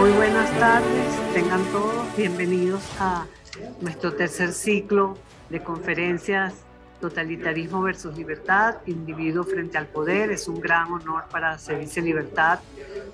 Muy buenas tardes, tengan todos bienvenidos a nuestro tercer ciclo de conferencias Totalitarismo versus Libertad, Individuo frente al Poder. Es un gran honor para Servicio Libertad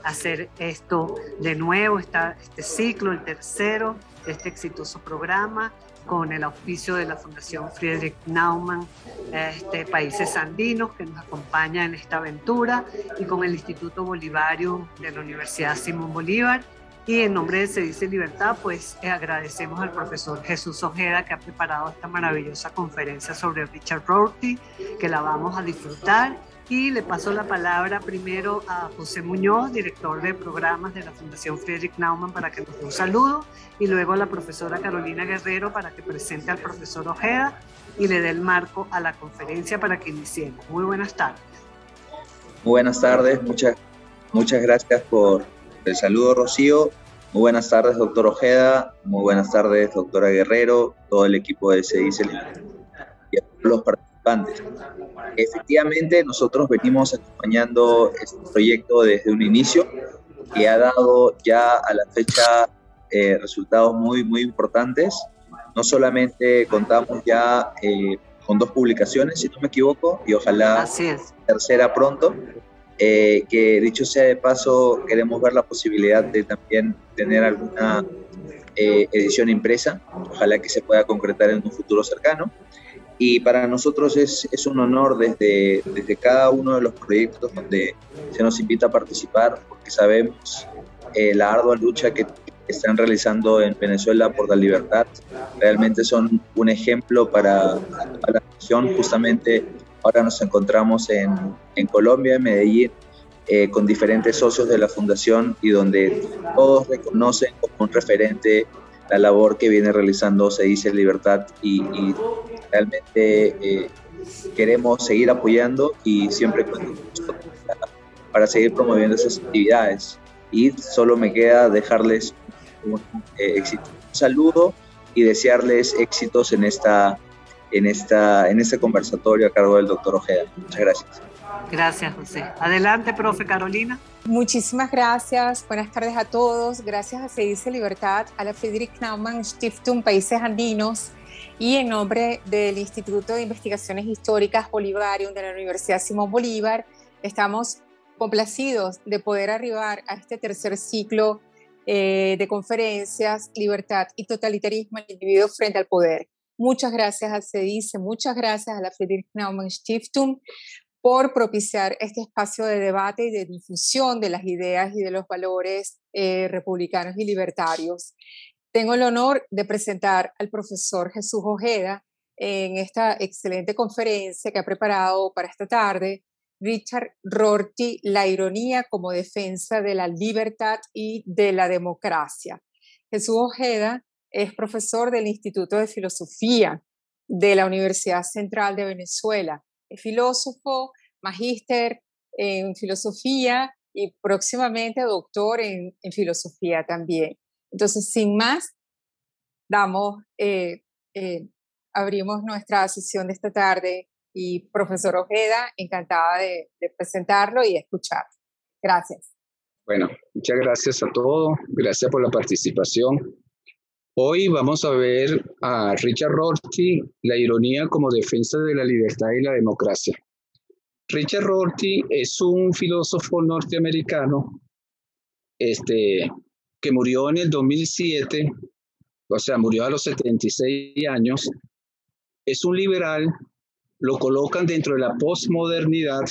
hacer esto de nuevo, este ciclo, el tercero de este exitoso programa con el auspicio de la Fundación Friedrich Naumann, este, Países Andinos, que nos acompaña en esta aventura, y con el Instituto Bolivario de la Universidad Simón Bolívar. Y en nombre de Se Dice Libertad, pues eh, agradecemos al profesor Jesús Ojeda que ha preparado esta maravillosa conferencia sobre Richard Rorty, que la vamos a disfrutar y le paso la palabra primero a José Muñoz, director de programas de la Fundación Friedrich Naumann, para que nos dé un saludo, y luego a la profesora Carolina Guerrero para que presente al profesor Ojeda y le dé el marco a la conferencia para que iniciemos. Muy buenas tardes. Buenas tardes, muchas, muchas gracias por el saludo, Rocío. Muy buenas tardes, doctor Ojeda. Muy buenas tardes, doctora Guerrero, todo el equipo de CICEL y a los participantes. Efectivamente, nosotros venimos acompañando este proyecto desde un inicio que ha dado ya a la fecha eh, resultados muy, muy importantes. No solamente contamos ya eh, con dos publicaciones, si no me equivoco, y ojalá tercera pronto, eh, que dicho sea de paso, queremos ver la posibilidad de también tener alguna edición impresa, ojalá que se pueda concretar en un futuro cercano. Y para nosotros es, es, un honor desde, desde cada uno de los proyectos donde se nos invita a participar, porque sabemos eh, la ardua lucha que están realizando en Venezuela por la libertad. Realmente son un ejemplo para, la nación. Justamente ahora nos encontramos en, en Colombia, en Medellín, eh, con diferentes socios de la fundación y donde todos reconocen como un referente la labor que viene realizando Se dice Libertad y, y realmente eh, queremos seguir apoyando y siempre para seguir promoviendo esas actividades. Y solo me queda dejarles un, eh, un saludo y desearles éxitos en esta en esta en este conversatorio a cargo del doctor Ojeda. Muchas gracias. Gracias, José. Adelante, profe Carolina. Muchísimas gracias. Buenas tardes a todos. Gracias a Se dice Libertad, a la Friedrich Naumann Stiftung Países Andinos y en nombre del Instituto de Investigaciones Históricas Bolivarium de la Universidad Simón Bolívar, estamos complacidos de poder arribar a este tercer ciclo eh, de conferencias, libertad y totalitarismo el individuo frente al poder. Muchas gracias a CEDICE, muchas gracias a la Friedrich Naumann Stiftung por propiciar este espacio de debate y de difusión de las ideas y de los valores eh, republicanos y libertarios. Tengo el honor de presentar al profesor Jesús Ojeda en esta excelente conferencia que ha preparado para esta tarde, Richard Rorty, La ironía como defensa de la libertad y de la democracia. Jesús Ojeda es profesor del Instituto de Filosofía de la Universidad Central de Venezuela. Es filósofo, magíster en filosofía y próximamente doctor en, en filosofía también. Entonces, sin más, damos, eh, eh, abrimos nuestra sesión de esta tarde y profesor Ojeda, encantada de, presentarlo y escuchar. Gracias. Bueno, muchas gracias a todos, gracias por la participación. Hoy vamos a ver a Richard Rorty, la ironía como defensa de la libertad y la democracia. Richard Rorty es un filósofo norteamericano este, que murió en el 2007, o sea, murió a los 76 años, es un liberal, lo colocan dentro de la postmodernidad,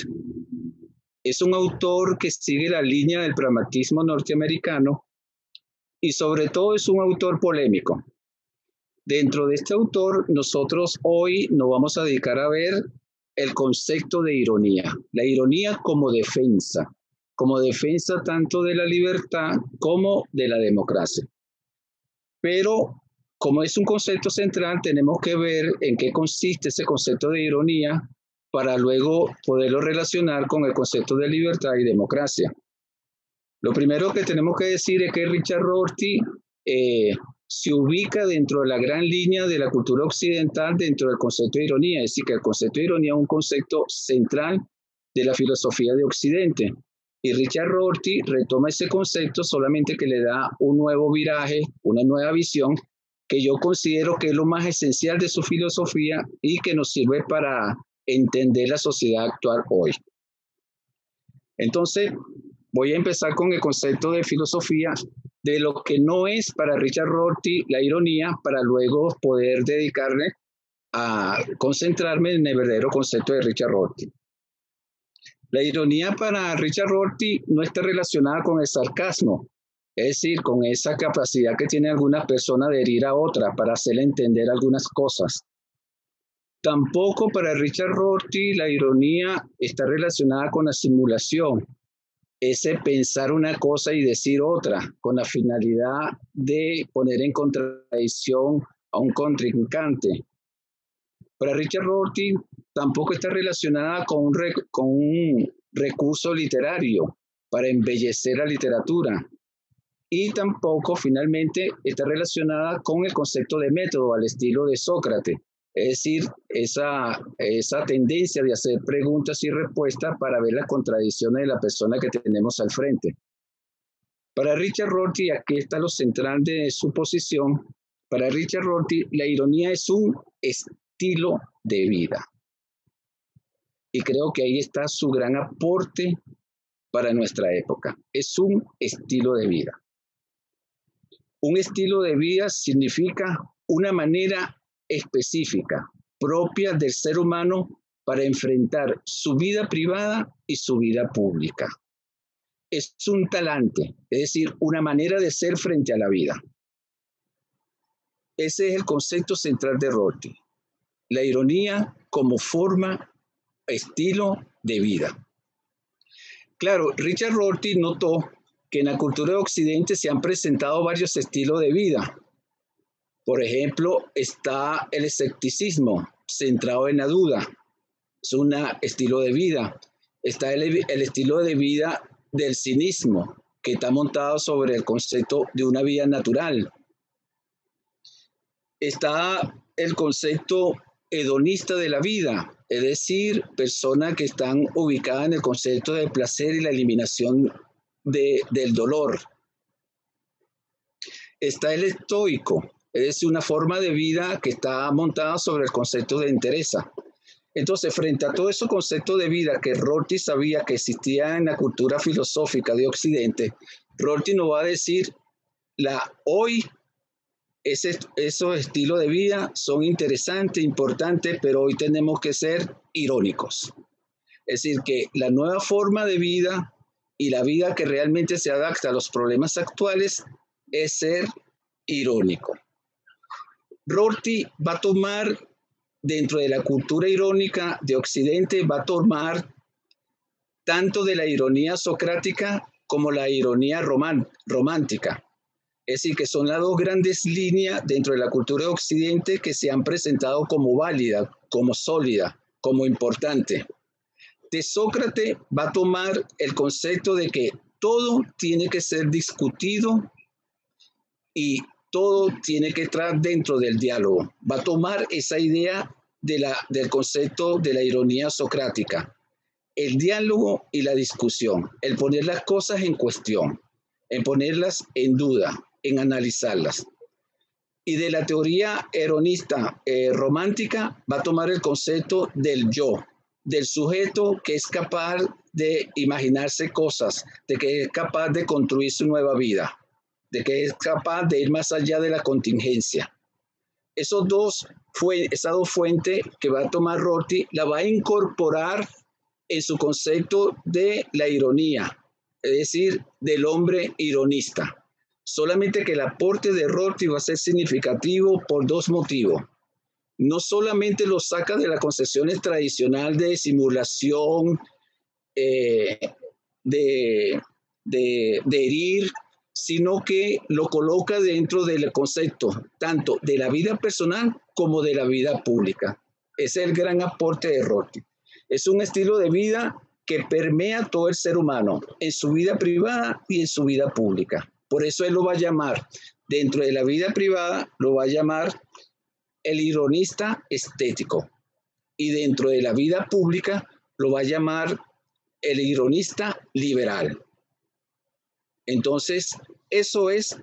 es un autor que sigue la línea del pragmatismo norteamericano y sobre todo es un autor polémico. Dentro de este autor, nosotros hoy nos vamos a dedicar a ver el concepto de ironía, la ironía como defensa como defensa tanto de la libertad como de la democracia. Pero como es un concepto central, tenemos que ver en qué consiste ese concepto de ironía para luego poderlo relacionar con el concepto de libertad y democracia. Lo primero que tenemos que decir es que Richard Rorty eh, se ubica dentro de la gran línea de la cultura occidental dentro del concepto de ironía, es decir, que el concepto de ironía es un concepto central de la filosofía de Occidente Y Richard Rorty retoma ese concepto solamente que le da un nuevo viraje, una nueva visión, que yo considero que es lo más esencial de su filosofía y que nos sirve para entender la sociedad actual hoy. Entonces, voy a empezar con el concepto de filosofía de lo que no es para Richard Rorty la ironía, para luego poder dedicarle a concentrarme en el verdadero concepto de Richard Rorty. La ironía para Richard Rorty no está relacionada con el sarcasmo, es decir, con esa capacidad que tiene alguna persona de herir a otra para hacerle entender algunas cosas. Tampoco para Richard Rorty la ironía está relacionada con la simulación, ese pensar una cosa y decir otra, con la finalidad de poner en contradicción a un contrincante. Para Richard Rorty tampoco está relacionada con un, con un recurso literario para embellecer la literatura. Y tampoco finalmente está relacionada con el concepto de método al estilo de Sócrates, es decir, esa, esa tendencia de hacer preguntas y respuestas para ver las contradicciones de la persona que tenemos al frente. Para Richard Rorty, aquí está lo central de su posición, para Richard Rorty la ironía es un estilo de vida. Y creo que ahí está su gran aporte para nuestra época. Es un estilo de vida. Un estilo de vida significa una manera específica, propia del ser humano para enfrentar su vida privada y su vida pública. Es un talante, es decir, una manera de ser frente a la vida. Ese es el concepto central de Rorty, la ironía como forma, estilo de vida. Claro, Richard Rorty notó que en la cultura de Occidente se han presentado varios estilos de vida, por ejemplo, está el escepticismo centrado en la duda. Es un estilo de vida. Está el, estilo de vida del cinismo, que está montado sobre el concepto de una vida natural. Está el concepto hedonista de la vida, es decir, personas que están ubicadas en el concepto del placer y la eliminación de, del dolor. Está el estoico, es una forma de vida que está montada sobre el concepto de entereza. Entonces, frente a todo ese concepto de vida que Rorty sabía que existía en la cultura filosófica de Occidente, Rorty nos va a decir, la hoy ese, esos estilos de vida son interesantes, importantes, pero hoy tenemos que ser irónicos. Es decir, que la nueva forma de vida y la vida que realmente se adapta a los problemas actuales es ser irónico. Rorty va a tomar, dentro de la cultura irónica de Occidente, va a tomar tanto de la ironía socrática como la ironía romántica. Es decir, que son las dos grandes líneas dentro de la cultura de Occidente que se han presentado como válida, como sólida, como importante. De Sócrates va a tomar el concepto de que todo tiene que ser discutido y todo tiene que estar dentro del diálogo. Va a tomar esa idea del concepto de la ironía socrática. El diálogo y la discusión, el poner las cosas en cuestión, en ponerlas en duda, en analizarlas. Y de la teoría eronista eh, romántica va a tomar el concepto del yo, del sujeto que es capaz de imaginarse cosas, de que es capaz de construir su nueva vida de que es capaz de ir más allá de la contingencia. Esos dos esas dos fuentes que va a tomar Rorty la va a incorporar en su concepto de la ironía, es decir, del hombre ironista. Solamente que el aporte de Rorty va a ser significativo por dos motivos. No solamente lo saca de la concepción tradicional de simulación, eh, de, de, de herir sino que lo coloca dentro del concepto tanto de la vida personal como de la vida pública. Es el gran aporte de Rorty. Es un estilo de vida que permea todo el ser humano en su vida privada y en su vida pública. Por eso él lo va a llamar, dentro de la vida privada, lo va a llamar el ironista estético. Y dentro de la vida pública, lo va a llamar el ironista liberal. Entonces, eso es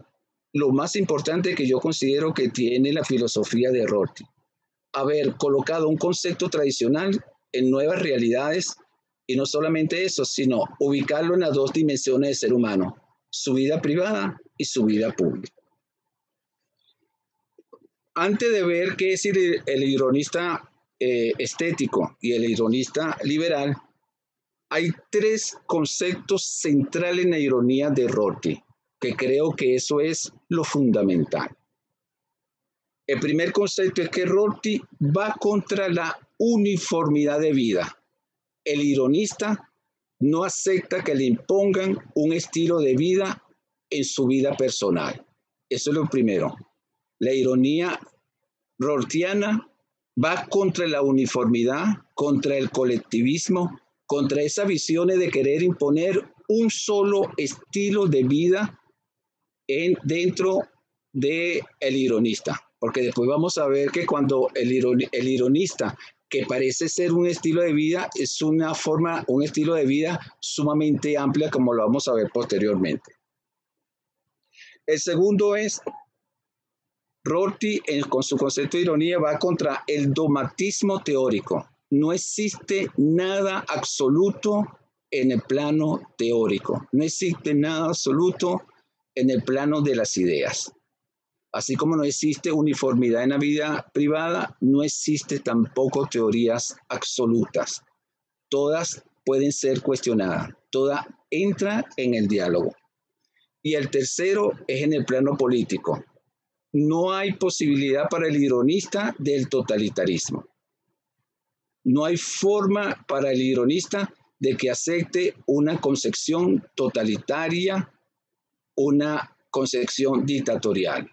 lo más importante que yo considero que tiene la filosofía de Rorty. Haber colocado un concepto tradicional en nuevas realidades y no solamente eso, sino ubicarlo en las dos dimensiones del ser humano, su vida privada y su vida pública. Antes de ver qué es el, ironista eh, estético y el ironista liberal, hay tres conceptos centrales en la ironía de Rorty, que creo que eso es lo fundamental. El primer concepto es que Rorty va contra la uniformidad de vida. El ironista no acepta que le impongan un estilo de vida en su vida personal. Eso es lo primero. La ironía rortiana va contra la uniformidad, contra el colectivismo, contra esa visión de querer imponer un solo estilo de vida en, dentro del el ironista. Porque después vamos a ver que cuando el, el ironista que parece ser un estilo de vida, es una forma, un estilo de vida sumamente amplia, como lo vamos a ver posteriormente. El segundo es, Rorty con su concepto de ironía va contra el dogmatismo teórico. No existe nada absoluto en el plano teórico, no existe nada absoluto en el plano de las ideas. Así como no existe uniformidad en la vida privada, no existe tampoco teorías absolutas. Todas pueden ser cuestionadas, toda entra en el diálogo. Y el tercero es en el plano político. No hay posibilidad para el ironista del totalitarismo. No hay forma para el ironista de que acepte una concepción totalitaria, una concepción dictatorial.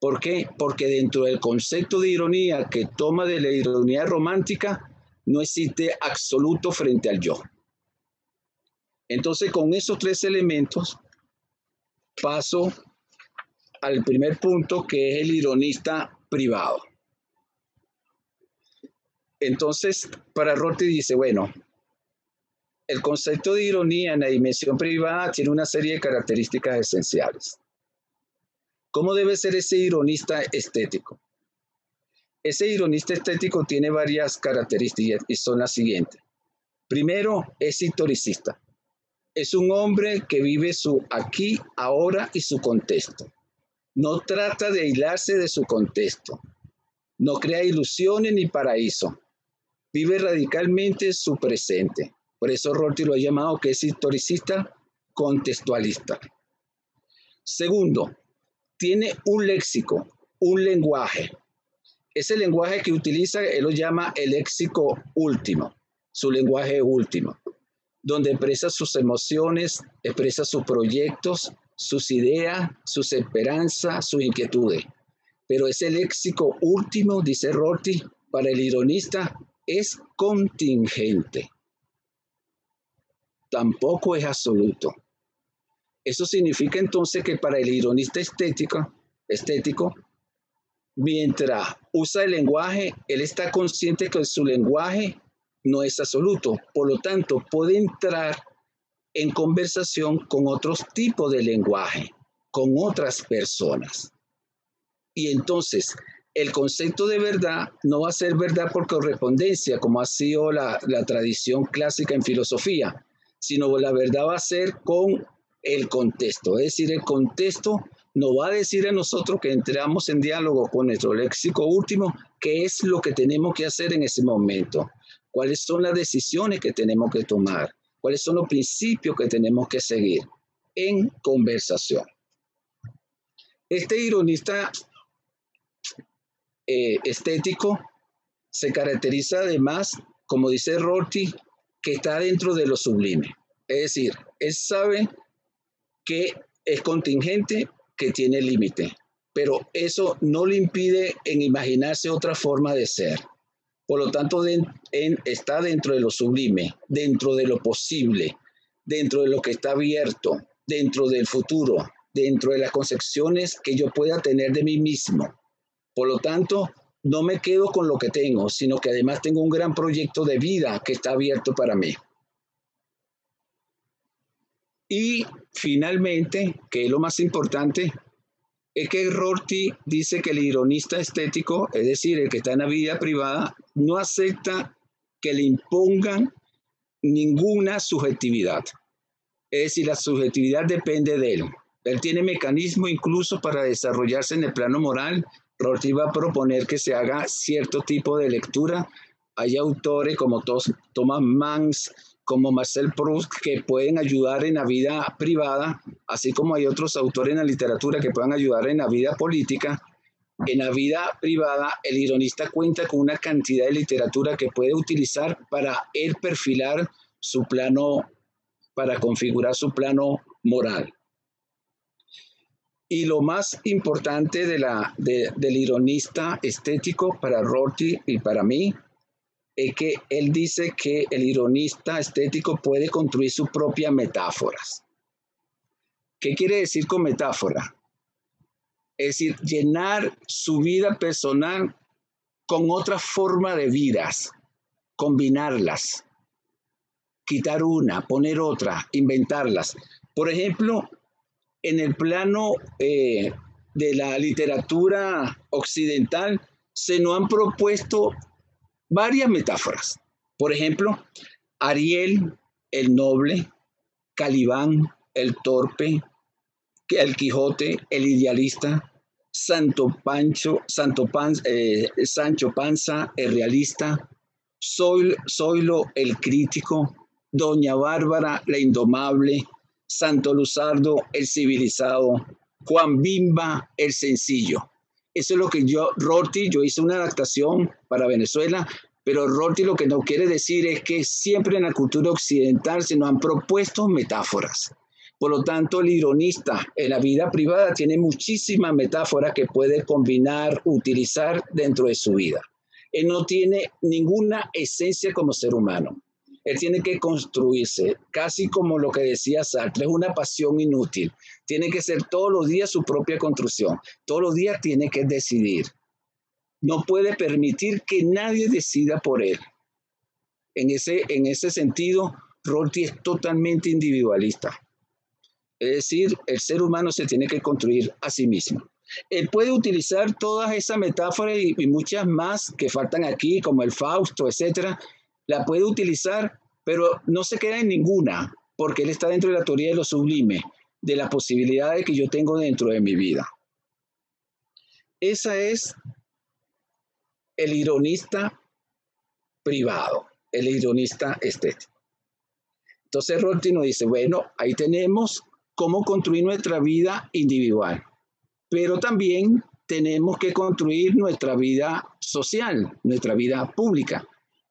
¿Por qué? Porque dentro del concepto de ironía que toma de la ironía romántica, no existe absoluto frente al yo. Entonces, con esos tres elementos, paso al primer punto, que es el ironista privado. Entonces, para Rorty dice, bueno, el concepto de ironía en la dimensión privada tiene una serie de características esenciales. ¿Cómo debe ser ese ironista estético? Ese ironista estético tiene varias características y son las siguientes. Primero, es historicista. Es un hombre que vive su aquí, ahora y su contexto. No trata de aislarse de su contexto. No crea ilusiones ni paraíso. Vive radicalmente su presente. Por eso Rorty lo ha llamado que es historicista contextualista. Segundo, tiene un léxico, un lenguaje. Ese lenguaje que utiliza, él lo llama el léxico último, su lenguaje último, donde expresa sus emociones, expresa sus proyectos, sus ideas, sus esperanzas, sus inquietudes. Pero ese léxico último, dice Rorty, para el ironista es contingente. Tampoco es absoluto. Eso significa entonces que para el ironista estético, estético, mientras usa el lenguaje, él está consciente que su lenguaje no es absoluto. Por lo tanto, puede entrar en conversación con otros tipos de lenguaje, con otras personas. Y entonces, el concepto de verdad no va a ser verdad por correspondencia, como ha sido la, tradición clásica en filosofía, sino la verdad va a ser con el contexto. Es decir, el contexto nos va a decir a nosotros que entramos en diálogo con nuestro léxico último, qué es lo que tenemos que hacer en ese momento, cuáles son las decisiones que tenemos que tomar, cuáles son los principios que tenemos que seguir en conversación. Este ironista eh, estético se caracteriza además, como dice Rorty, que está dentro de lo sublime. Es decir, él sabe que es contingente, que tiene límite, pero eso no le impide en imaginarse otra forma de ser. Por lo tanto, está dentro de lo sublime, dentro de lo posible, dentro de lo que está abierto, dentro del futuro, dentro de las concepciones que yo pueda tener de mí mismo. Por lo tanto, no me quedo con lo que tengo, sino que además tengo un gran proyecto de vida que está abierto para mí. Y finalmente, que es lo más importante, es que Rorty dice que el ironista estético, es decir, el que está en la vida privada, no acepta que le impongan ninguna subjetividad. Es decir, la subjetividad depende de él. Él tiene mecanismo incluso para desarrollarse en el plano moral. Rorty va a proponer que se haga cierto tipo de lectura. Hay autores como Thomas Manns, como Marcel Proust, que pueden ayudar en la vida privada, así como hay otros autores en la literatura que puedan ayudar en la vida política. En la vida privada, el ironista cuenta con una cantidad de literatura que puede utilizar para él perfilar su plano, para configurar su plano moral. Y lo más importante del ironista estético para Rorty y para mí es que él dice que el ironista estético puede construir sus propias metáforas. ¿Qué quiere decir con metáfora? Es decir, llenar su vida personal con otra forma de vidas, combinarlas, quitar una, poner otra, inventarlas. Por ejemplo, en el plano eh, de la literatura occidental se nos han propuesto varias metáforas. Por ejemplo, Ariel, el noble, Calibán, el torpe, el Quijote, el idealista, Santo Pancho, Santo eh, Sancho Panza, el realista, Zoilo, el crítico, Doña Bárbara, la indomable, Santo Luzardo, el civilizado, Juan Bimba, el sencillo. Eso es lo que yo, Rorty, yo hice una adaptación para Venezuela, pero Rorty lo que no quiere decir es que siempre en la cultura occidental se nos han propuesto metáforas. Por lo tanto, el ironista en la vida privada tiene muchísimas metáforas que puede combinar, utilizar dentro de su vida. Él no tiene ninguna esencia como ser humano. Él tiene que construirse, casi como lo que decía Sartre, es una pasión inútil. Tiene que ser todos los días su propia construcción. Todos los días tiene que decidir. No puede permitir que nadie decida por él. En ese, en ese sentido, Rorty es totalmente individualista. Es decir, el ser humano se tiene que construir a sí mismo. Él puede utilizar todas esas metáforas y, y muchas más que faltan aquí, como el Fausto, etcétera, la puede utilizar, pero no se queda en ninguna, porque él está dentro de la teoría de lo sublime, de las posibilidades que yo tengo dentro de mi vida. Esa es el ironista privado, el ironista estético. Entonces Rorty nos dice, bueno, ahí tenemos cómo construir nuestra vida individual, pero también tenemos que construir nuestra vida social, nuestra vida pública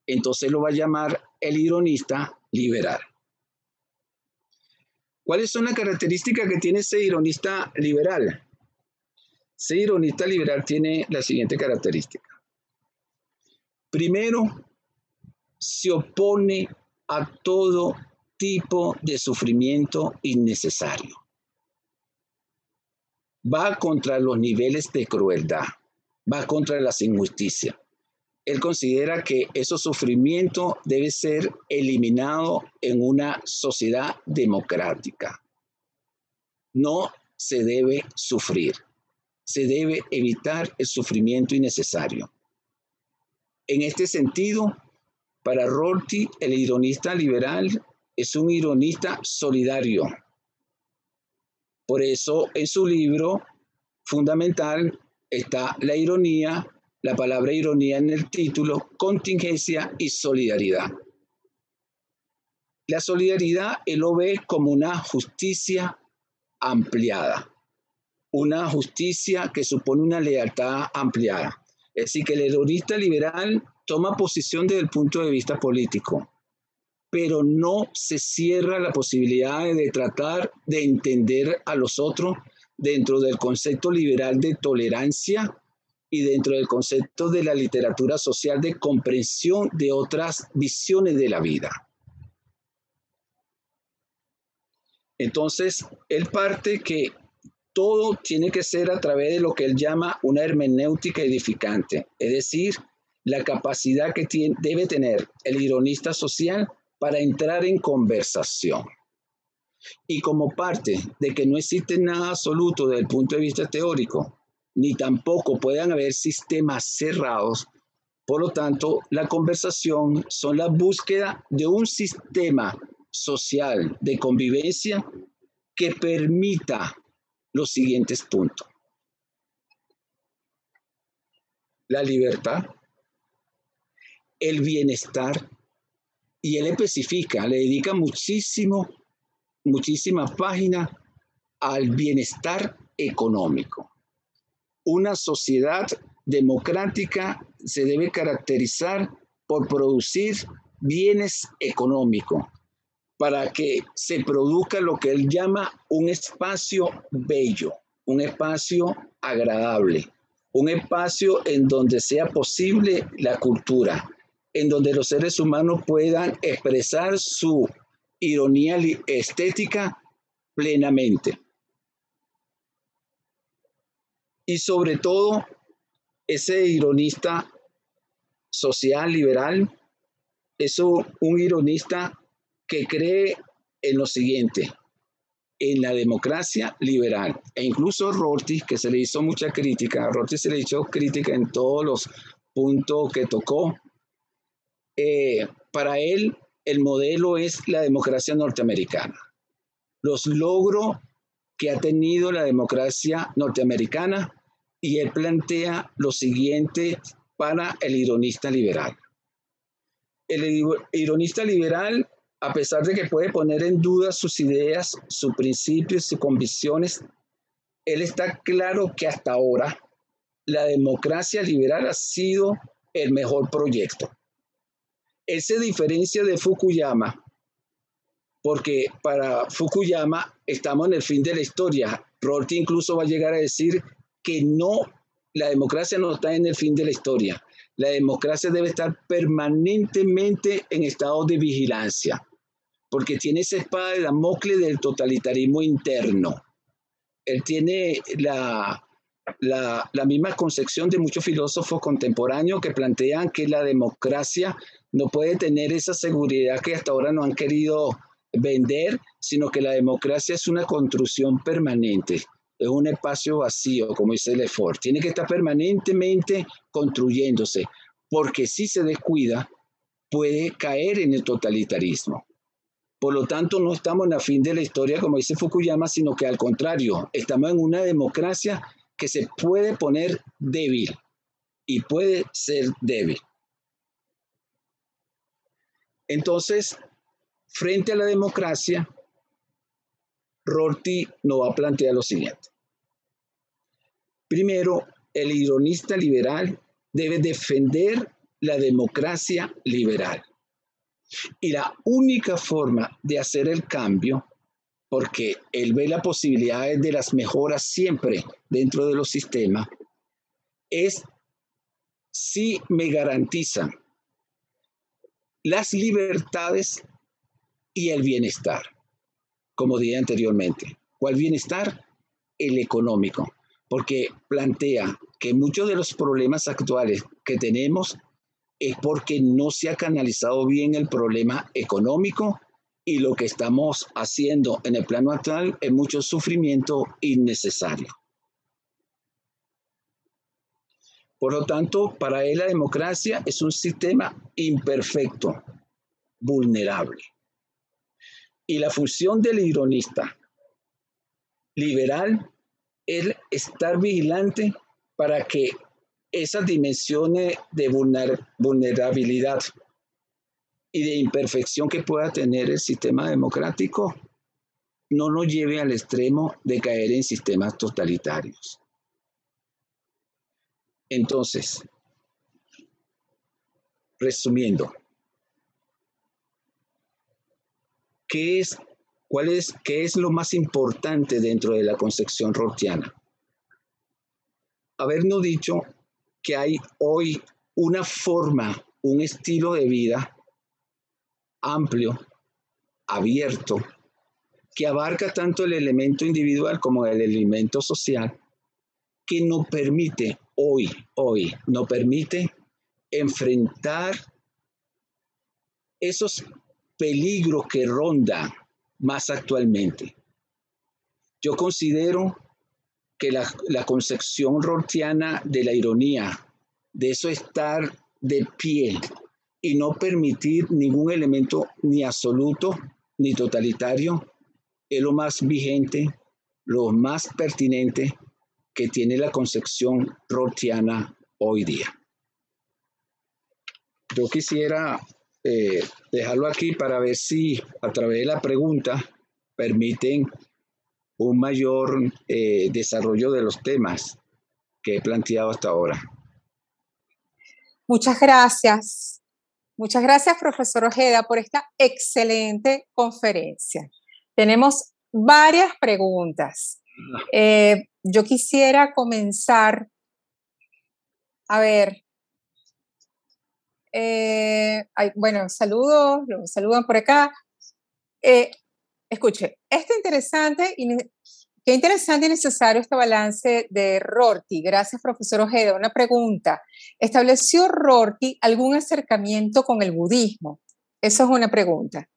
entonces lo va a llamar el ironista liberal. ¿Cuáles son las características que tiene ese ironista liberal? Ese ironista liberal tiene la siguiente característica. Primero, se opone a todo tipo de sufrimiento innecesario. Va contra los niveles de crueldad, va contra las injusticias él considera que ese sufrimiento debe ser eliminado en una sociedad democrática. No se debe sufrir, se debe evitar el sufrimiento innecesario. En este sentido, para Rorty, el ironista liberal es un ironista solidario. Por eso en su libro fundamental está la ironía la palabra ironía en el título, contingencia y solidaridad. La solidaridad él lo ve como una justicia ampliada, una justicia que supone una lealtad ampliada. Es decir, que el ironista liberal toma posición desde el punto de vista político, pero no se cierra la posibilidad de tratar de entender a los otros dentro del concepto liberal de tolerancia y dentro del concepto de la literatura social de comprensión de otras visiones de la vida. Entonces, él parte que todo tiene que ser a través de lo que él llama una hermenéutica edificante, es decir, la capacidad que tiene, debe tener el ironista social para entrar en conversación. Y como parte de que no existe nada absoluto desde el punto de vista teórico, ni tampoco puedan haber sistemas cerrados, por lo tanto, la conversación son la búsqueda de un sistema social de convivencia que permita los siguientes puntos. La libertad, el bienestar, y él especifica, le dedica muchísimo, muchísimas páginas al bienestar económico. Una sociedad democrática se debe caracterizar por producir bienes económicos para que se produzca lo que él llama un espacio bello, un espacio agradable, un espacio en donde sea posible la cultura, en donde los seres humanos puedan expresar su ironía estética plenamente. Y sobre todo, ese ironista social liberal es un ironista que cree en lo siguiente, en la democracia liberal. E incluso Rorty, que se le hizo mucha crítica, a Rorty se le hizo crítica en todos los puntos que tocó. Eh, para él, el modelo es la democracia norteamericana. Los logros que ha tenido la democracia norteamericana y él plantea lo siguiente para el ironista liberal. El ironista liberal a pesar de que puede poner en duda sus ideas, sus principios, sus convicciones, él está claro que hasta ahora la democracia liberal ha sido el mejor proyecto. Él diferencia de Fukuyama porque para Fukuyama estamos en el fin de la historia. Rorty incluso va a llegar a decir que no, la democracia no está en el fin de la historia. La democracia debe estar permanentemente en estado de vigilancia porque tiene esa espada de Damocles del totalitarismo interno. Él tiene la, la, la, misma concepción de muchos filósofos contemporáneos que plantean que la democracia no puede tener esa seguridad que hasta ahora no han querido vender, sino que la democracia es una construcción permanente, es un espacio vacío, como dice Lefort. Tiene que estar permanentemente construyéndose, porque si se descuida, puede caer en el totalitarismo. Por lo tanto, no estamos en la fin de la historia, como dice Fukuyama, sino que al contrario, estamos en una democracia que se puede poner débil y puede ser débil. Entonces, frente a la democracia, Rorty nos va a plantear lo siguiente. Primero, el ironista liberal debe defender la democracia liberal. Y la única forma de hacer el cambio, porque él ve las posibilidades de las mejoras siempre dentro de los sistemas, es si me garantizan las libertades y el bienestar, como dije anteriormente. ¿Cuál bienestar? El económico, porque plantea que muchos de los problemas actuales que tenemos es porque no se ha canalizado bien el problema económico y lo que estamos haciendo en el plano actual es mucho sufrimiento innecesario. Por lo tanto, para él la democracia es un sistema imperfecto, vulnerable. Y la función del ironista liberal es estar vigilante para que esas dimensiones de vulnerabilidad y de imperfección que pueda tener el sistema democrático no nos lleve al extremo de caer en sistemas totalitarios. Entonces, resumiendo, ¿qué es, cuál es, qué es lo más importante dentro de la concepción rortiana? Habernos dicho que hay hoy una forma, un estilo de vida amplio, abierto, que abarca tanto el elemento individual como el elemento social, que nos permite hoy, hoy, nos permite enfrentar esos peligros que rondan más actualmente. Yo considero que la, la concepción rortiana de la ironía, de eso estar de pie y no permitir ningún elemento ni absoluto ni totalitario, es lo más vigente, lo más pertinente que tiene la concepción rortiana hoy día. Yo quisiera eh, dejarlo aquí para ver si a través de la pregunta permiten un mayor eh, desarrollo de los temas que he planteado hasta ahora. Muchas gracias. Muchas gracias, profesor Ojeda, por esta excelente conferencia. Tenemos varias preguntas. Eh, yo quisiera comenzar, a ver, eh, bueno, saludos, los saludan por acá. Eh, escuche, este interesante y qué interesante y necesario este balance de Rorty. Gracias, profesor Ojeda. Una pregunta. ¿Estableció Rorty algún acercamiento con el budismo? Eso es una pregunta.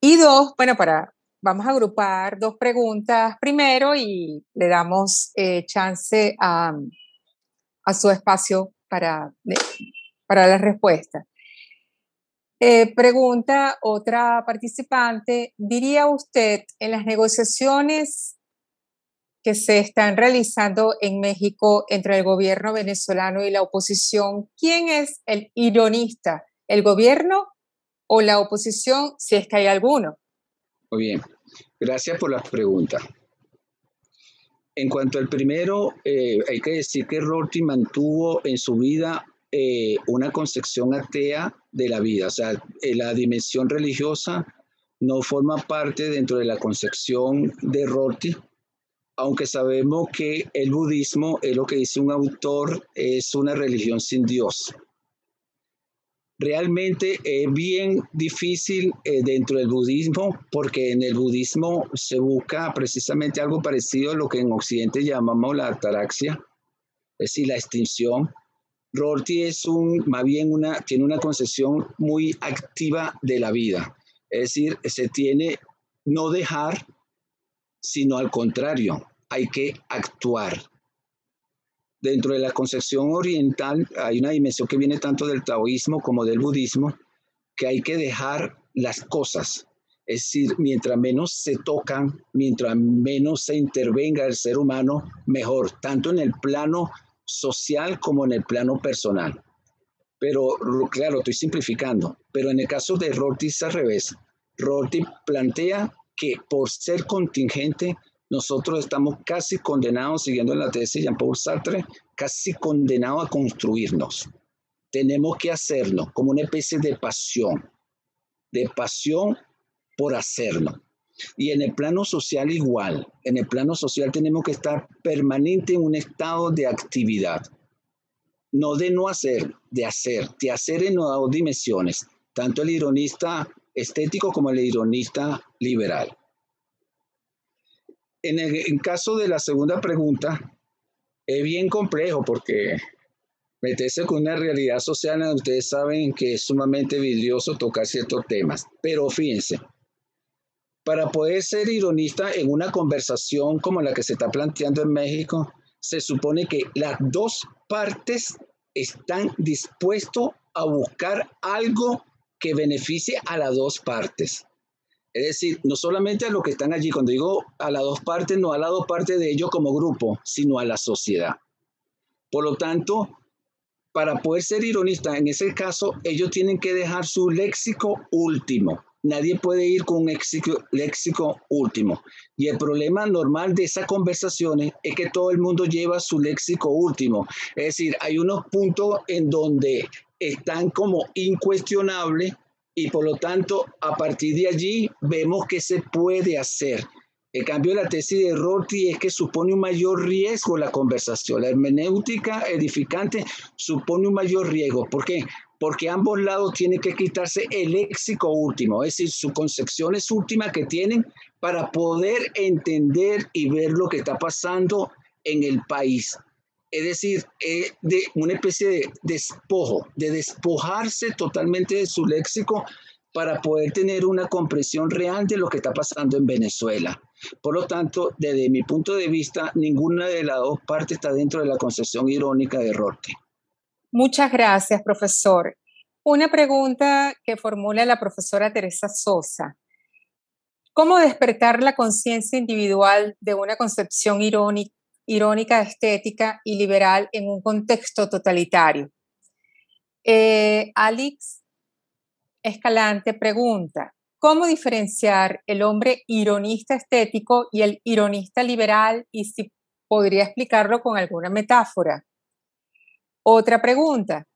Y dos, bueno, para, vamos a agrupar dos preguntas primero y le damos eh, chance a, a su espacio para para la respuesta. Eh, pregunta otra participante, ¿diría usted en las negociaciones que se están realizando en México entre el gobierno venezolano y la oposición, quién es el ironista? ¿El gobierno o la oposición, si es que hay alguno? Muy bien, gracias por la pregunta. En cuanto al primero, eh, hay que decir que Rorty mantuvo en su vida eh, una concepción atea de la vida. O sea, eh, la dimensión religiosa no forma parte dentro de la concepción de Rorty, aunque sabemos que el budismo, es lo que dice un autor, es una religión sin Dios. Realmente es bien difícil eh, dentro del budismo porque en el budismo se busca precisamente algo parecido a lo que en Occidente llamamos la ataraxia, es decir, la extinción Rorty es un, más bien una, tiene una concepción muy activa de la vida. Es decir, se tiene no dejar, sino al contrario, hay que actuar. Dentro de la concepción oriental hay una dimensión que viene tanto del taoísmo como del budismo, que hay que dejar las cosas. Es decir, mientras menos se tocan, mientras menos se intervenga el ser humano, mejor, tanto en el plano social como en el plano personal. Pero claro, estoy simplificando, pero en el caso de Rorty es al revés. Rorty plantea que por ser contingente, nosotros estamos casi condenados, siguiendo la tesis de Jean-Paul Sartre, casi condenados a construirnos. Tenemos que hacernos como una especie de pasión, de pasión por hacernos. Y en el plano social igual, en el plano social tenemos que estar permanente en un estado de actividad, no de no hacer, de hacer, de hacer en dos dimensiones, tanto el ironista estético como el ironista liberal. En el caso de la segunda pregunta, es bien complejo porque meterse con una realidad social, ustedes saben que es sumamente vidrioso tocar ciertos temas, pero fíjense, para poder ser ironista en una conversación como la que se está planteando en México, se supone que las dos partes están dispuestos a buscar algo que beneficie a las dos partes. Es decir, no solamente a los que están allí, cuando digo a las dos partes, no a las dos partes de ellos como grupo, sino a la sociedad. Por lo tanto, para poder ser ironista, en ese caso, ellos tienen que dejar su léxico último nadie puede ir con un léxico, último. Y el problema normal de esas conversaciones es que todo el mundo lleva su léxico último. Es decir, hay unos puntos en donde están como incuestionables y por lo tanto a partir de allí vemos que se puede hacer. En cambio, la tesis de Rorty es que supone un mayor riesgo la conversación. La hermenéutica edificante supone un mayor riesgo. ¿Por qué? Porque ambos lados tienen que quitarse el léxico último, es decir, su concepción es última que tienen para poder entender y ver lo que está pasando en el país. Es decir, de una especie de despojo, de despojarse totalmente de su léxico para poder tener una comprensión real de lo que está pasando en Venezuela. Por lo tanto, desde mi punto de vista, ninguna de las dos partes está dentro de la concepción irónica de Rorty. Muchas gracias, profesor. Una pregunta que formula la profesora Teresa Sosa. ¿Cómo despertar la conciencia individual de una concepción irónica, estética y liberal en un contexto totalitario? Eh, Alex Escalante pregunta, ¿cómo diferenciar el hombre ironista estético y el ironista liberal y si podría explicarlo con alguna metáfora? Otra pregunta,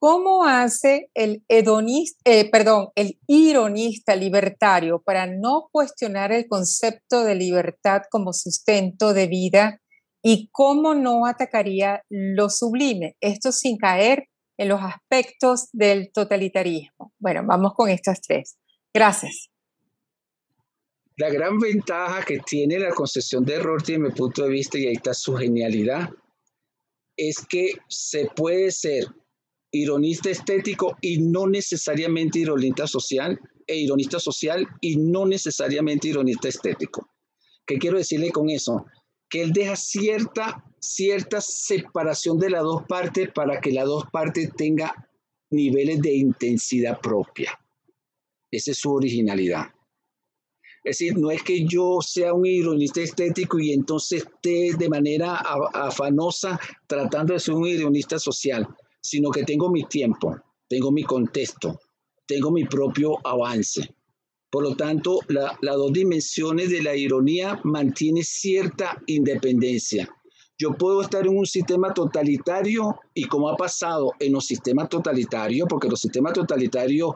¿Cómo hace el hedonista, eh, perdón, el ironista libertario para no cuestionar el concepto de libertad como sustento de vida y cómo no atacaría lo sublime? Esto sin caer en los aspectos del totalitarismo. Bueno, vamos con estas tres. Gracias. La gran ventaja que tiene la concesión de error, desde mi punto de vista, y ahí está su genialidad, es que se puede ser ironista estético y no necesariamente ironista social, e ironista social y no necesariamente ironista estético. ¿Qué quiero decirle con eso? Que él deja cierta, cierta separación de las dos partes para que las dos partes tengan niveles de intensidad propia. Esa es su originalidad. Es decir, no es que yo sea un ironista estético y entonces esté de manera afanosa tratando de ser un ironista social sino que tengo mi tiempo, tengo mi contexto, tengo mi propio avance. Por lo tanto, las dos dimensiones de la ironía mantiene cierta independencia. Yo puedo estar en un sistema totalitario y como ha pasado en los sistemas totalitarios, porque los sistemas totalitarios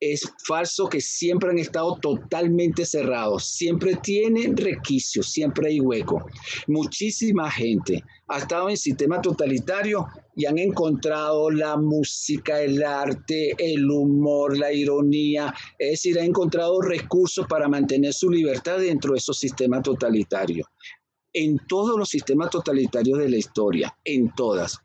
es falso que siempre han estado totalmente cerrados, siempre tienen requisitos, siempre hay hueco. Muchísima gente ha estado en sistema totalitario y han encontrado la música, el arte, el humor, la ironía, es decir, ha encontrado recursos para mantener su libertad dentro de esos sistemas totalitarios. En todos los sistemas totalitarios de la historia, en todas,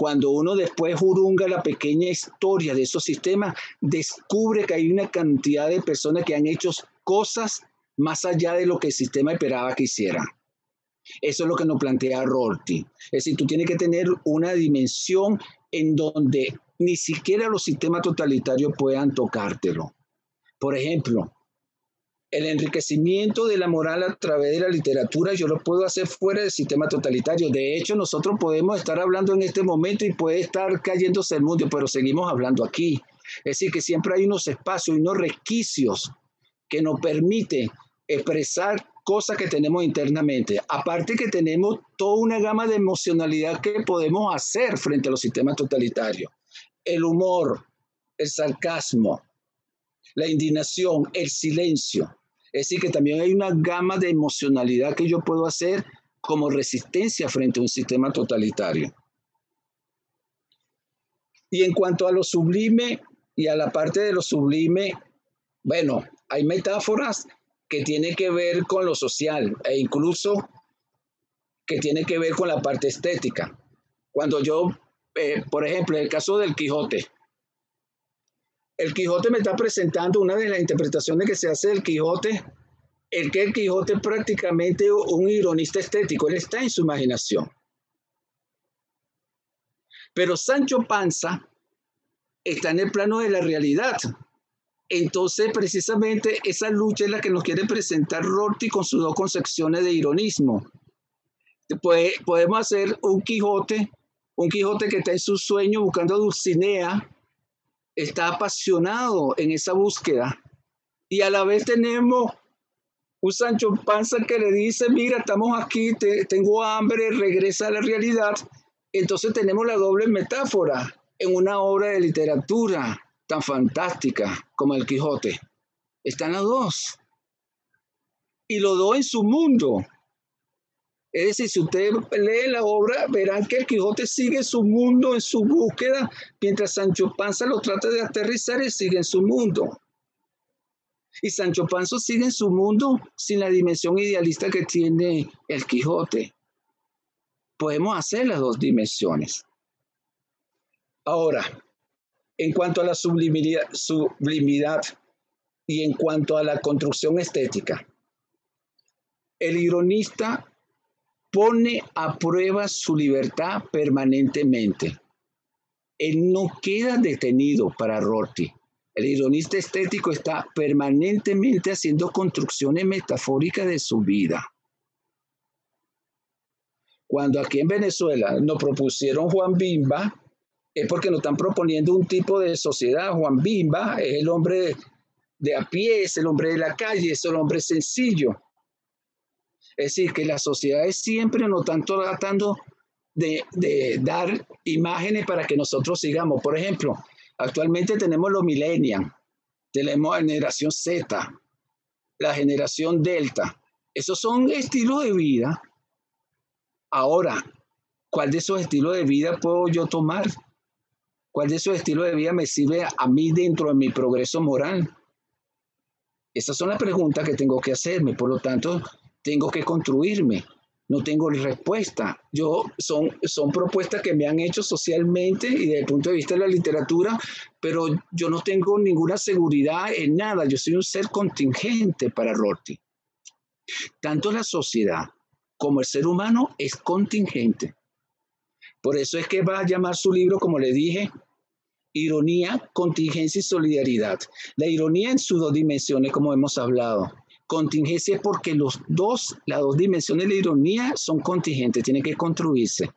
cuando uno después jurunga la pequeña historia de esos sistemas, descubre que hay una cantidad de personas que han hecho cosas más allá de lo que el sistema esperaba que hicieran. Eso es lo que nos plantea Rorty. Es decir, tú tienes que tener una dimensión en donde ni siquiera los sistemas totalitarios puedan tocártelo. Por ejemplo, el enriquecimiento de la moral a través de la literatura yo lo puedo hacer fuera del sistema totalitario. De hecho, nosotros podemos estar hablando en este momento y puede estar cayéndose el mundo, pero seguimos hablando aquí. Es decir, que siempre hay unos espacios y unos requisitos que nos permiten expresar cosas que tenemos internamente. Aparte que tenemos toda una gama de emocionalidad que podemos hacer frente a los sistemas totalitarios. El humor, el sarcasmo, la indignación, el silencio. Es decir, que también hay una gama de emocionalidad que yo puedo hacer como resistencia frente a un sistema totalitario. Y en cuanto a lo sublime y a la parte de lo sublime, bueno, hay metáforas que tienen que ver con lo social e incluso que tienen que ver con la parte estética. Cuando yo, eh, por ejemplo, en el caso del Quijote, el Quijote me está presentando una de las interpretaciones que se hace del Quijote, el que el Quijote es prácticamente un ironista estético, él está en su imaginación. Pero Sancho Panza está en el plano de la realidad. Entonces, precisamente esa lucha es la que nos quiere presentar Rorty con sus dos concepciones de ironismo. podemos hacer un Quijote, un Quijote que está en su sueño buscando a Dulcinea, está apasionado en esa búsqueda. Y a la vez tenemos un Sancho Panza que le dice, mira, estamos aquí, tengo hambre, regresa a la realidad. Entonces tenemos la doble metáfora en una obra de literatura tan fantástica como El Quijote. Están las dos. Y los dos en su mundo. Es decir, si usted lee la obra, verán que el Quijote sigue su mundo, en su búsqueda, mientras Sancho Panza lo trata de aterrizar y sigue en su mundo. Y Sancho Panza sigue en su mundo sin la dimensión idealista que tiene el Quijote. Podemos hacer las dos dimensiones. Ahora, en cuanto a la sublimidad, sublimidad y en cuanto a la construcción estética. El ironista pone a prueba su libertad permanentemente. Él no queda detenido para Rorty. El ironista estético está permanentemente haciendo construcciones metafóricas de su vida. Cuando aquí en Venezuela nos propusieron Juan Bimba, es porque nos están proponiendo un tipo de sociedad. Juan Bimba es el hombre de, a pie, es el hombre de la calle, es el hombre sencillo. Es decir, que la sociedad es siempre nos están tratando de, de, dar imágenes para que nosotros sigamos. Por ejemplo, actualmente tenemos los millennials, tenemos la generación Z, la generación Delta. Esos son estilos de vida Ahora, ¿cuál de esos estilos de vida puedo yo tomar? ¿Cuál de esos estilos de vida me sirve a mí dentro de mi progreso moral? Esas son las preguntas que tengo que hacerme, por lo tanto, tengo que construirme. No tengo respuesta. Yo son, son propuestas que me han hecho socialmente y desde el punto de vista de la literatura, pero yo no tengo ninguna seguridad en nada. Yo soy un ser contingente para Rorty. Tanto la sociedad como el ser humano es contingente. Por eso es que va a llamar su libro, como le dije, Ironía, Contingencia y Solidaridad. La ironía en sus dos dimensiones, como hemos hablado. Contingencia es porque los dos, las dos dimensiones de la ironía son contingentes, tienen que construirse.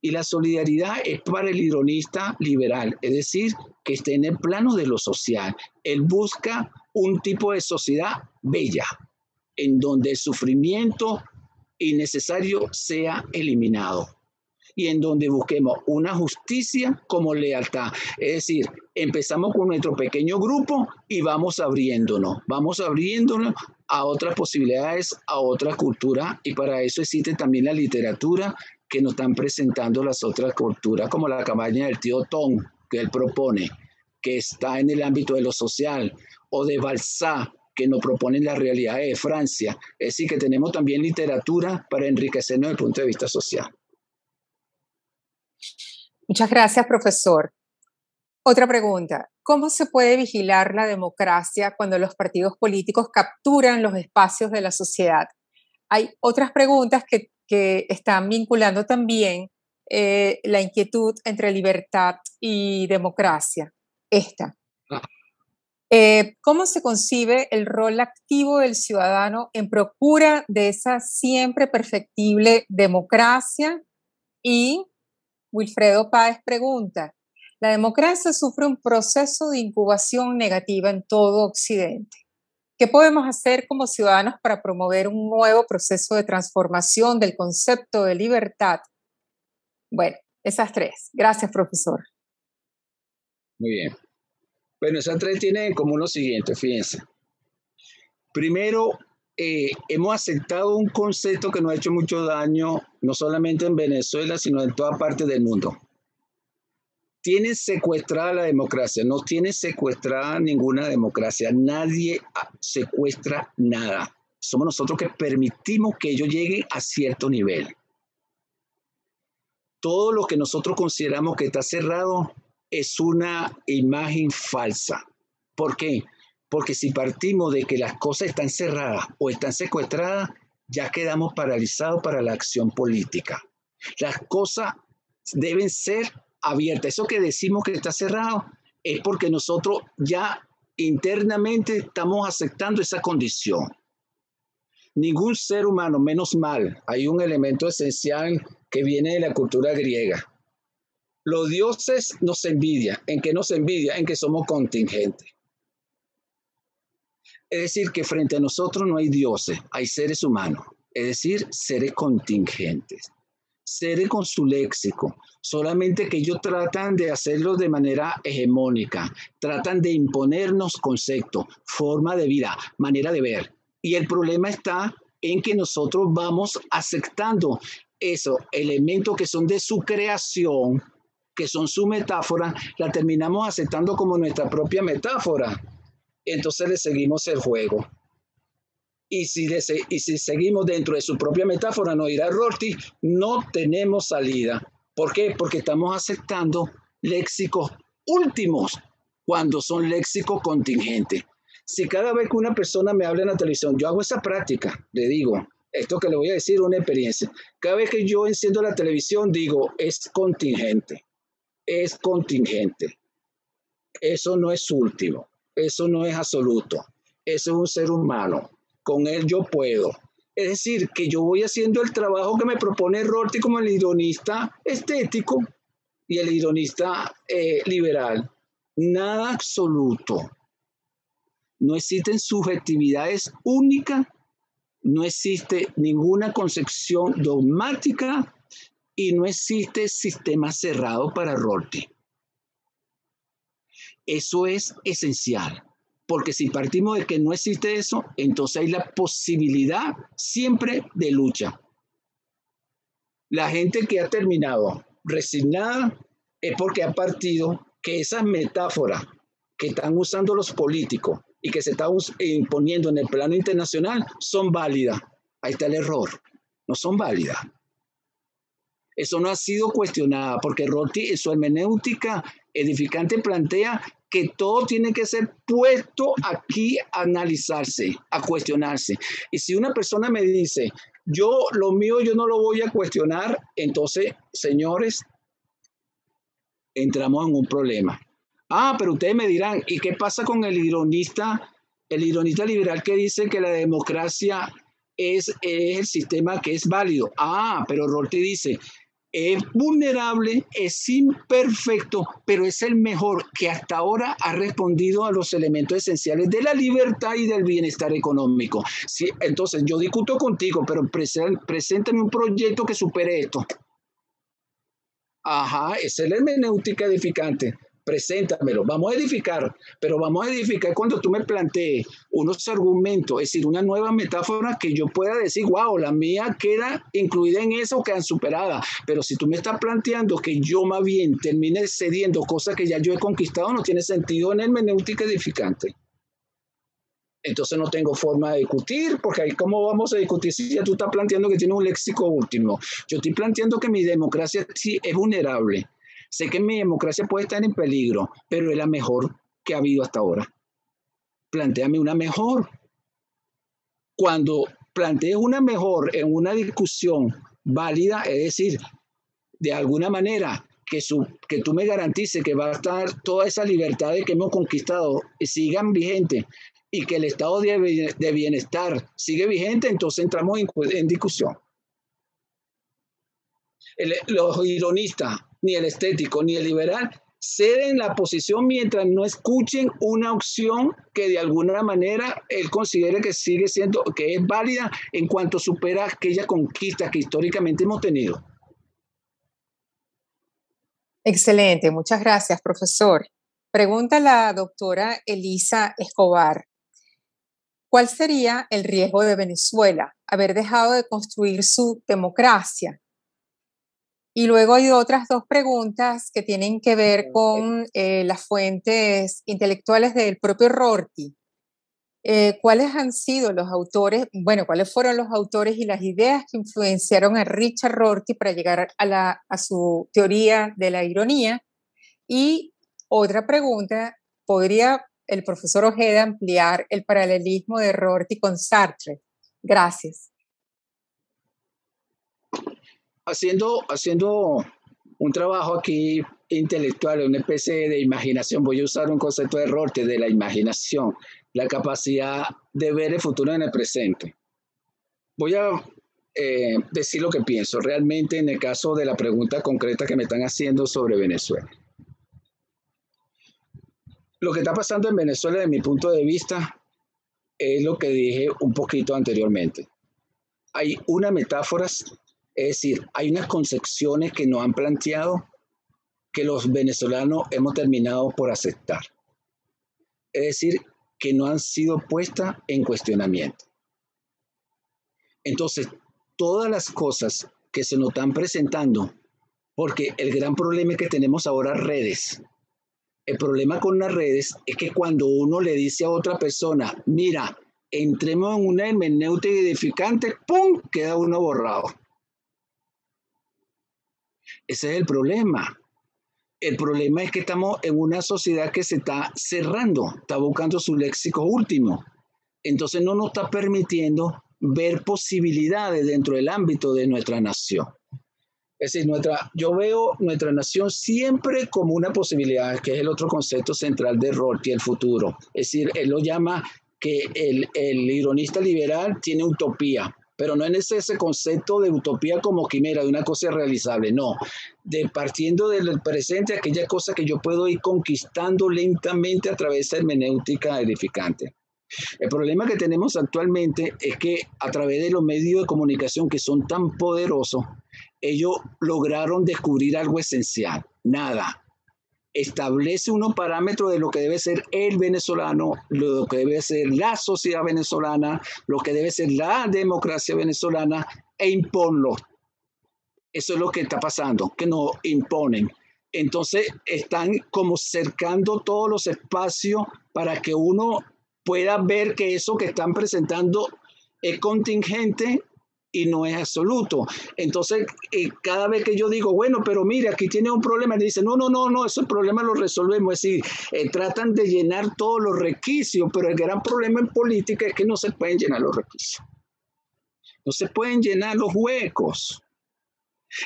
Y la solidaridad es para el ironista liberal, es decir, que esté en el plano de lo social. Él busca un tipo de sociedad bella, en donde el sufrimiento innecesario sea eliminado y en donde busquemos una justicia como lealtad. Es decir, empezamos con nuestro pequeño grupo y vamos abriéndonos, vamos abriéndonos a otras posibilidades, a otras culturas y para eso existe también la literatura que nos están presentando las otras culturas, como la cabaña del tío Tom, que él propone, que está en el ámbito de lo social, o de Balzac, que nos proponen la realidad de Francia. Es decir, que tenemos también literatura para enriquecernos desde el punto de vista social. Muchas gracias, profesor. Otra pregunta. ¿Cómo se puede vigilar la democracia cuando los partidos políticos capturan los espacios de la sociedad? Hay otras preguntas que, están vinculando también eh, la inquietud entre libertad y democracia. Esta. Eh, ¿Cómo se concibe el rol activo del ciudadano en procura de esa siempre perfectible democracia? Y Wilfredo Páez pregunta, la democracia sufre un proceso de incubación negativa en todo Occidente. ¿Qué podemos hacer como ciudadanos para promover un nuevo proceso de transformación del concepto de libertad? Bueno, esas tres. Gracias, profesor. Muy bien. Bueno, esas tres tienen como lo siguiente, fíjense. Primero, eh, hemos aceptado un concepto que nos ha hecho mucho daño, no solamente en Venezuela, sino en toda parte del mundo. Tiene secuestrada la democracia, no tiene secuestrada ninguna democracia, nadie secuestra nada. Somos nosotros que permitimos que ello llegue a cierto nivel. Todo lo que nosotros consideramos que está cerrado es una imagen falsa. ¿Por qué? Porque si partimos de que las cosas están cerradas o están secuestradas, ya quedamos paralizados para la acción política. Las cosas deben ser abiertas. Eso que decimos que está cerrado es porque nosotros ya internamente estamos aceptando esa condición. Ningún ser humano, menos mal, hay un elemento esencial que viene de la cultura griega, los dioses nos envidian. ¿En qué nos envidia? En que somos contingentes. Es decir, que frente a nosotros no hay dioses, hay seres humanos. Es decir, seres contingentes. Seres con su léxico. Solamente que ellos tratan de hacerlo de manera hegemónica. Tratan de imponernos conceptos, forma de vida, manera de ver. Y el problema está en que nosotros vamos aceptando esos elementos que son de su creación que son su metáfora, la terminamos aceptando como nuestra propia metáfora. Entonces le seguimos el juego. Y si, y si seguimos dentro de su propia metáfora, no irá Rorty, no tenemos salida. ¿Por qué? Porque estamos aceptando léxicos últimos cuando son léxicos contingentes. Si cada vez que una persona me habla en la televisión, yo hago esa práctica, le digo, esto que le voy a decir, una experiencia. Cada vez que yo enciendo la televisión, digo, es contingente, es contingente. Eso no es último, eso no es absoluto, eso es un ser humano. Con él yo puedo. Es decir, que yo voy haciendo el trabajo que me propone Rorty como el ironista estético y el ironista eh, liberal. Nada absoluto. No existen subjetividades únicas, no existe ninguna concepción dogmática y no existe sistema cerrado para Rorty. Eso es esencial, porque si partimos de que no existe eso, entonces hay la posibilidad siempre de lucha. La gente que ha terminado resignada es porque ha partido que esas metáforas que están usando los políticos y que se están imponiendo en el plano internacional son válidas. Ahí está el error. No son válidas. Eso no ha sido cuestionada porque Rorty en su hermenéutica edificante plantea que todo tiene que ser puesto aquí a analizarse, a cuestionarse. Y si una persona me dice, yo lo mío yo no lo voy a cuestionar, entonces, señores, entramos en un problema. Ah, pero ustedes me dirán, ¿y qué pasa con el ironista, el ironista liberal que dice que la democracia es, es el sistema que es válido? Ah, pero Rorty dice, es vulnerable, es imperfecto, pero es el mejor que hasta ahora ha respondido a los elementos esenciales de la libertad y del bienestar económico. entonces, yo discuto contigo, pero preséntame un proyecto que supere esto. Ajá, esa es la hermenéutica edificante preséntamelo, vamos a edificar, pero vamos a edificar cuando tú me plantees unos argumentos, es decir, una nueva metáfora que yo pueda decir, wow, la mía queda incluida en eso, quedan superada, pero si tú me estás planteando que yo más bien termine cediendo cosas que ya yo he conquistado, no tiene sentido en hermenéutica edificante. Entonces no tengo forma de discutir, porque ahí cómo vamos a discutir si ya tú estás planteando que tiene un léxico último. Yo estoy planteando que mi democracia sí es vulnerable Sé que mi democracia puede estar en peligro, pero es la mejor que ha habido hasta ahora. Plantéame una mejor. Cuando plantees una mejor en una discusión válida, es decir, de alguna manera que, su, que tú me garantices que va a estar toda esa libertad que hemos conquistado sigan vigentes y que el estado de, bienestar sigue vigente, entonces entramos en, discusión. los ironistas ni el estético, ni el liberal ceden la posición mientras no escuchen una opción que de alguna manera él considere que sigue siendo, que es válida en cuanto supera aquella conquista que históricamente hemos tenido. Excelente, muchas gracias, profesor. Pregunta la doctora Elisa Escobar. ¿Cuál sería el riesgo de Venezuela? Haber dejado de construir su democracia y luego hay otras dos preguntas que tienen que ver con eh, las fuentes intelectuales del propio Rorty. Eh, ¿Cuáles han sido los autores, bueno, cuáles fueron los autores y las ideas que influenciaron a Richard Rorty para llegar a, la, a su teoría de la ironía? Y otra pregunta, ¿podría el profesor Ojeda ampliar el paralelismo de Rorty con Sartre? Gracias haciendo, haciendo un trabajo aquí intelectual, una especie de imaginación, voy a usar un concepto de Rorty, de la imaginación, la capacidad de ver el futuro en el presente. Voy a eh, decir lo que pienso realmente en el caso de la pregunta concreta que me están haciendo sobre Venezuela. Lo que está pasando en Venezuela, desde mi punto de vista, es lo que dije un poquito anteriormente. Hay una metáfora es decir, hay unas concepciones que nos han planteado que los venezolanos hemos terminado por aceptar. Es decir, que no han sido puestas en cuestionamiento. Entonces, todas las cosas que se nos están presentando, porque el gran problema es que tenemos ahora redes. El problema con las redes es que cuando uno le dice a otra persona, mira, entremos en una hermenéutica edificante, ¡pum!, queda uno borrado. Ese es el problema. El problema es que estamos en una sociedad que se está cerrando, está buscando su léxico último. Entonces no nos está permitiendo ver posibilidades dentro del ámbito de nuestra nación. Es decir, nuestra, yo veo nuestra nación siempre como una posibilidad, que es el otro concepto central de Rorty, el futuro. Es decir, él lo llama que el, el ironista liberal tiene utopía, pero no en ese, ese, concepto de utopía como quimera, de una cosa realizable, no, de partiendo del presente, aquella cosa que yo puedo ir conquistando lentamente a través de hermenéutica edificante. El problema que tenemos actualmente es que a través de los medios de comunicación que son tan poderosos, ellos lograron descubrir algo esencial, nada. Establece unos parámetros de lo que debe ser el venezolano, lo que debe ser la sociedad venezolana, lo que debe ser la democracia venezolana e imponlo. Eso es lo que está pasando, que nos imponen. Entonces están como cercando todos los espacios para que uno pueda ver que eso que están presentando es contingente y no es absoluto. Entonces, eh, cada vez que yo digo, bueno, pero mira, aquí tiene un problema, dice, no, no, no, no, ese problema lo resolvemos. Es decir, eh, tratan de llenar todos los requisitos, pero el gran problema en política es que no se pueden llenar los requisitos. No se pueden llenar los huecos.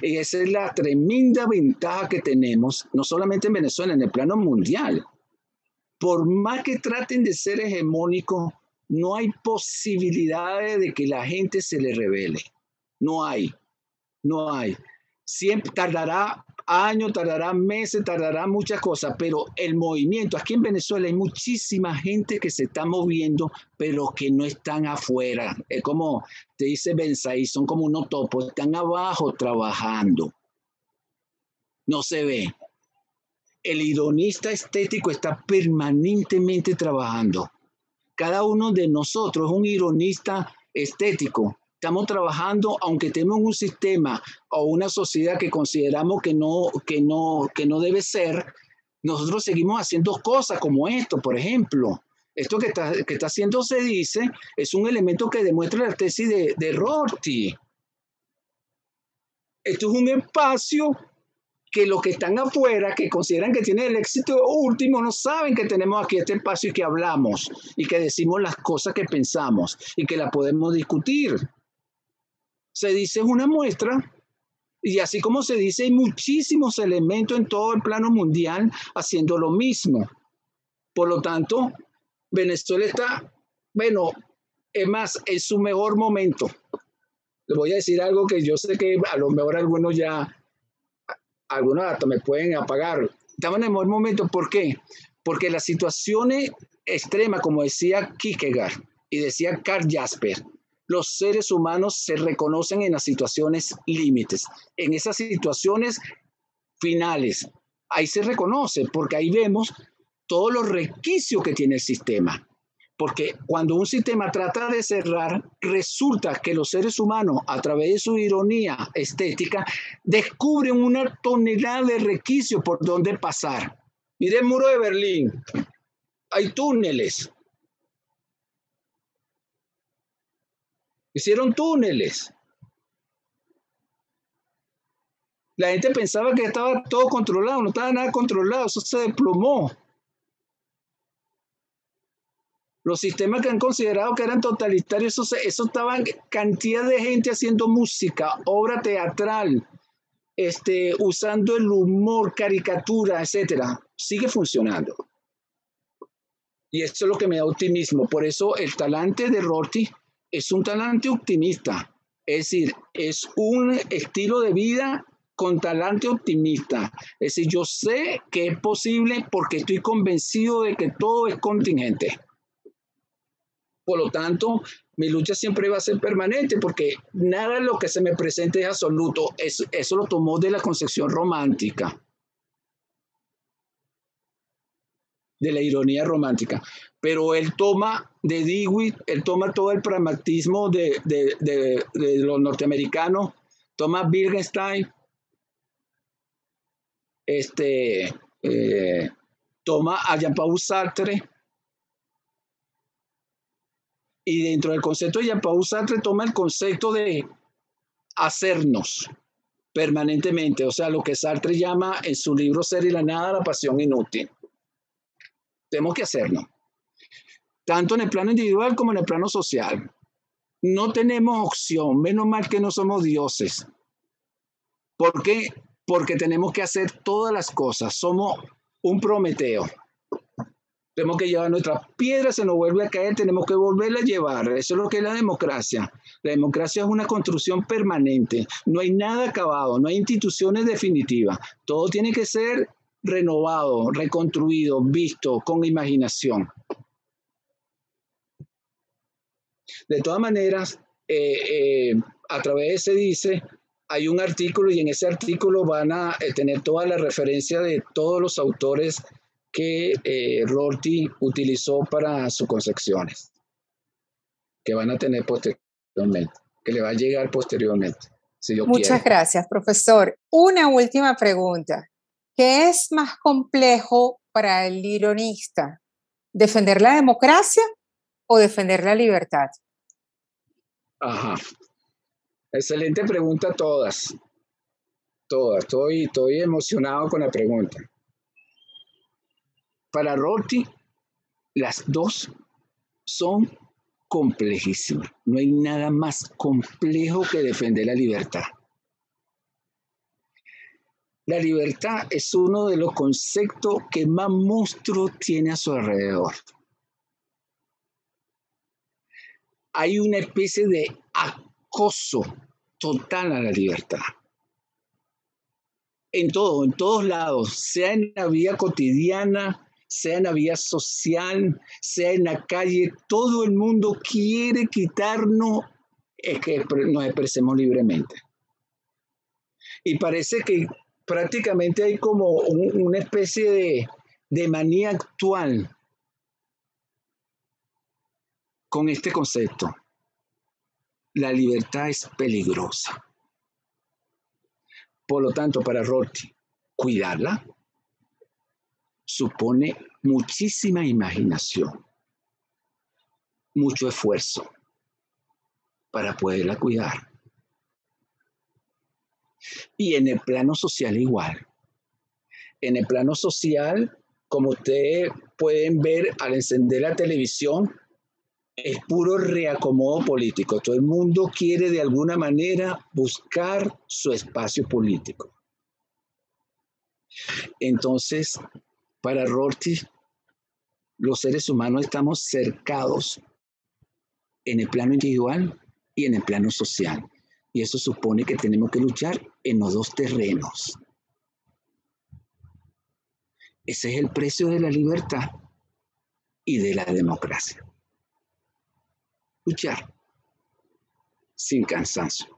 Y esa es la tremenda ventaja que tenemos, no solamente en Venezuela, en el plano mundial por más que traten de ser hegemónicos, no hay posibilidades de que la gente se le revele. No hay, no hay. Siempre tardará años, tardará meses, tardará muchas cosas, pero el movimiento, aquí en Venezuela hay muchísima gente que se está moviendo, pero que no están afuera. Es como te dice Benzaí, son como unos topos, están abajo trabajando. No se ve, el ironista estético está permanentemente trabajando. Cada uno de nosotros es un ironista estético. Estamos trabajando, aunque tenemos un sistema o una sociedad que consideramos que no, que no, que no debe ser, nosotros seguimos haciendo cosas como esto, por ejemplo. Esto que está, que está haciendo se dice es un elemento que demuestra la tesis de, de Rorty. Esto es un espacio que los que están afuera, que consideran que tienen el éxito último, no saben que tenemos aquí este espacio y que hablamos y que decimos las cosas que pensamos y que la podemos discutir. Se dice una muestra y así como se dice, hay muchísimos elementos en todo el plano mundial haciendo lo mismo. Por lo tanto, Venezuela está, bueno, es más, en su mejor momento. Le voy a decir algo que yo sé que a lo mejor algunos ya algunos datos me pueden apagar. Estamos en el buen momento, ¿por qué? Porque las situaciones extremas, como decía Kierkegaard y decía Carl Jasper, los seres humanos se reconocen en las situaciones límites, en esas situaciones finales. Ahí se reconoce, porque ahí vemos todos los requisitos que tiene el sistema. Porque cuando un sistema trata de cerrar, resulta que los seres humanos, a través de su ironía estética, descubren una tonelada de requisitos por donde pasar. Mire el muro de Berlín. Hay túneles. Hicieron túneles. La gente pensaba que estaba todo controlado, no estaba nada controlado, eso se desplomó. Los sistemas que han considerado que eran totalitarios, eso, eso estaban cantidad de gente haciendo música, obra teatral, este, usando el humor, caricatura, etcétera. Sigue funcionando. Y eso es lo que me da optimismo. Por eso el talante de Rorty es un talante optimista. Es decir, es un estilo de vida con talante optimista. Es decir, yo sé que es posible porque estoy convencido de que todo es contingente. Por lo tanto, mi lucha siempre va a ser permanente porque nada de lo que se me presente es absoluto. Eso, eso lo tomó de la concepción romántica, de la ironía romántica. Pero él toma de Dewey, él toma todo el pragmatismo de, de, de, los norteamericanos, toma Wittgenstein, este, eh, toma a Jean-Paul Sartre, y dentro del concepto de Jean-Paul Sartre toma el concepto de hacernos, permanentemente, o sea, lo que Sartre llama en su libro Ser y la Nada, la pasión inútil. Tenemos que hacerlo, tanto en el plano individual como en el plano social. No tenemos opción, menos mal que no somos dioses. ¿Por qué? Porque tenemos que hacer todas las cosas, somos un Prometeo. Tenemos que llevar nuestras piedras, se nos vuelve a caer, tenemos que volverla a llevar. Eso es lo que es la democracia. La democracia es una construcción permanente. No hay nada acabado, no hay instituciones definitivas. Todo tiene que ser renovado, reconstruido, visto con imaginación. De todas maneras, eh, eh, a través de ese dice, hay un artículo y en ese artículo van a eh, tener toda la referencia de todos los autores que eh, Rorty utilizó para sus concepciones, que van a tener posteriormente, que le va a llegar posteriormente. Si Muchas gracias, profesor. Una última pregunta. ¿Qué es más complejo para el ironista? ¿Defender la democracia o defender la libertad? Ajá. Excelente pregunta todas. Todas. Estoy, estoy emocionado con la pregunta. Para Rorty, las dos son complejísimas. No hay nada más complejo que defender la libertad. La libertad es uno de los conceptos que más monstruo tiene a su alrededor. Hay una especie de acoso total a la libertad. En todo, en todos lados, sea en la vida cotidiana, sea en la vida social, sea en la calle, todo el mundo quiere quitarnos que nos expresemos libremente. Y parece que prácticamente hay como una especie de, de manía actual con este concepto. La libertad es peligrosa. Por lo tanto, para Rorty, cuidarla supone muchísima imaginación, mucho esfuerzo para poderla cuidar. Y en el plano social igual. En el plano social, como ustedes pueden ver al encender la televisión, es puro reacomodo político. Todo el mundo quiere de alguna manera buscar su espacio político. Entonces, para Rorty, los seres humanos estamos cercados en el plano individual y en el plano social. Y eso supone que tenemos que luchar en los dos terrenos. Ese es el precio de la libertad y de la democracia luchar sin cansancio.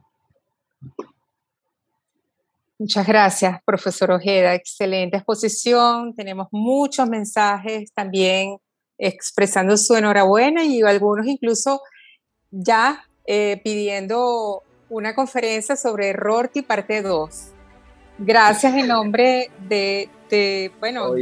Muchas gracias, profesor Ojeda. Excelente exposición. Tenemos muchos mensajes también expresando su enhorabuena y algunos incluso ya eh, pidiendo una conferencia sobre Rorty parte 2. Gracias en nombre de, de bueno,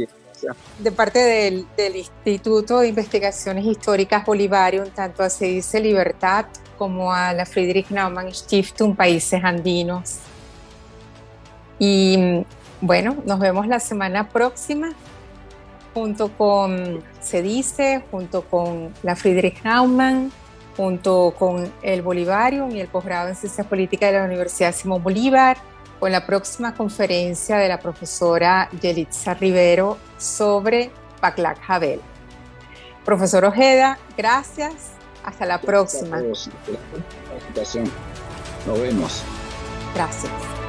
de parte del, Instituto de Investigaciones Históricas Bolivarium, tanto a Se dice Libertad como a la Friedrich Naumann Stiftung Países Andinos. Y bueno, nos vemos la semana próxima junto con Se dice, junto con la Friedrich Naumann, junto con el Bolivarium y el posgrado en Ciencias Políticas de la Universidad Simón Bolívar con la próxima conferencia de la profesora Yelitza Rivero sobre Paclac Javel. Profesor Ojeda, gracias. Hasta la próxima. Nos vemos. Gracias.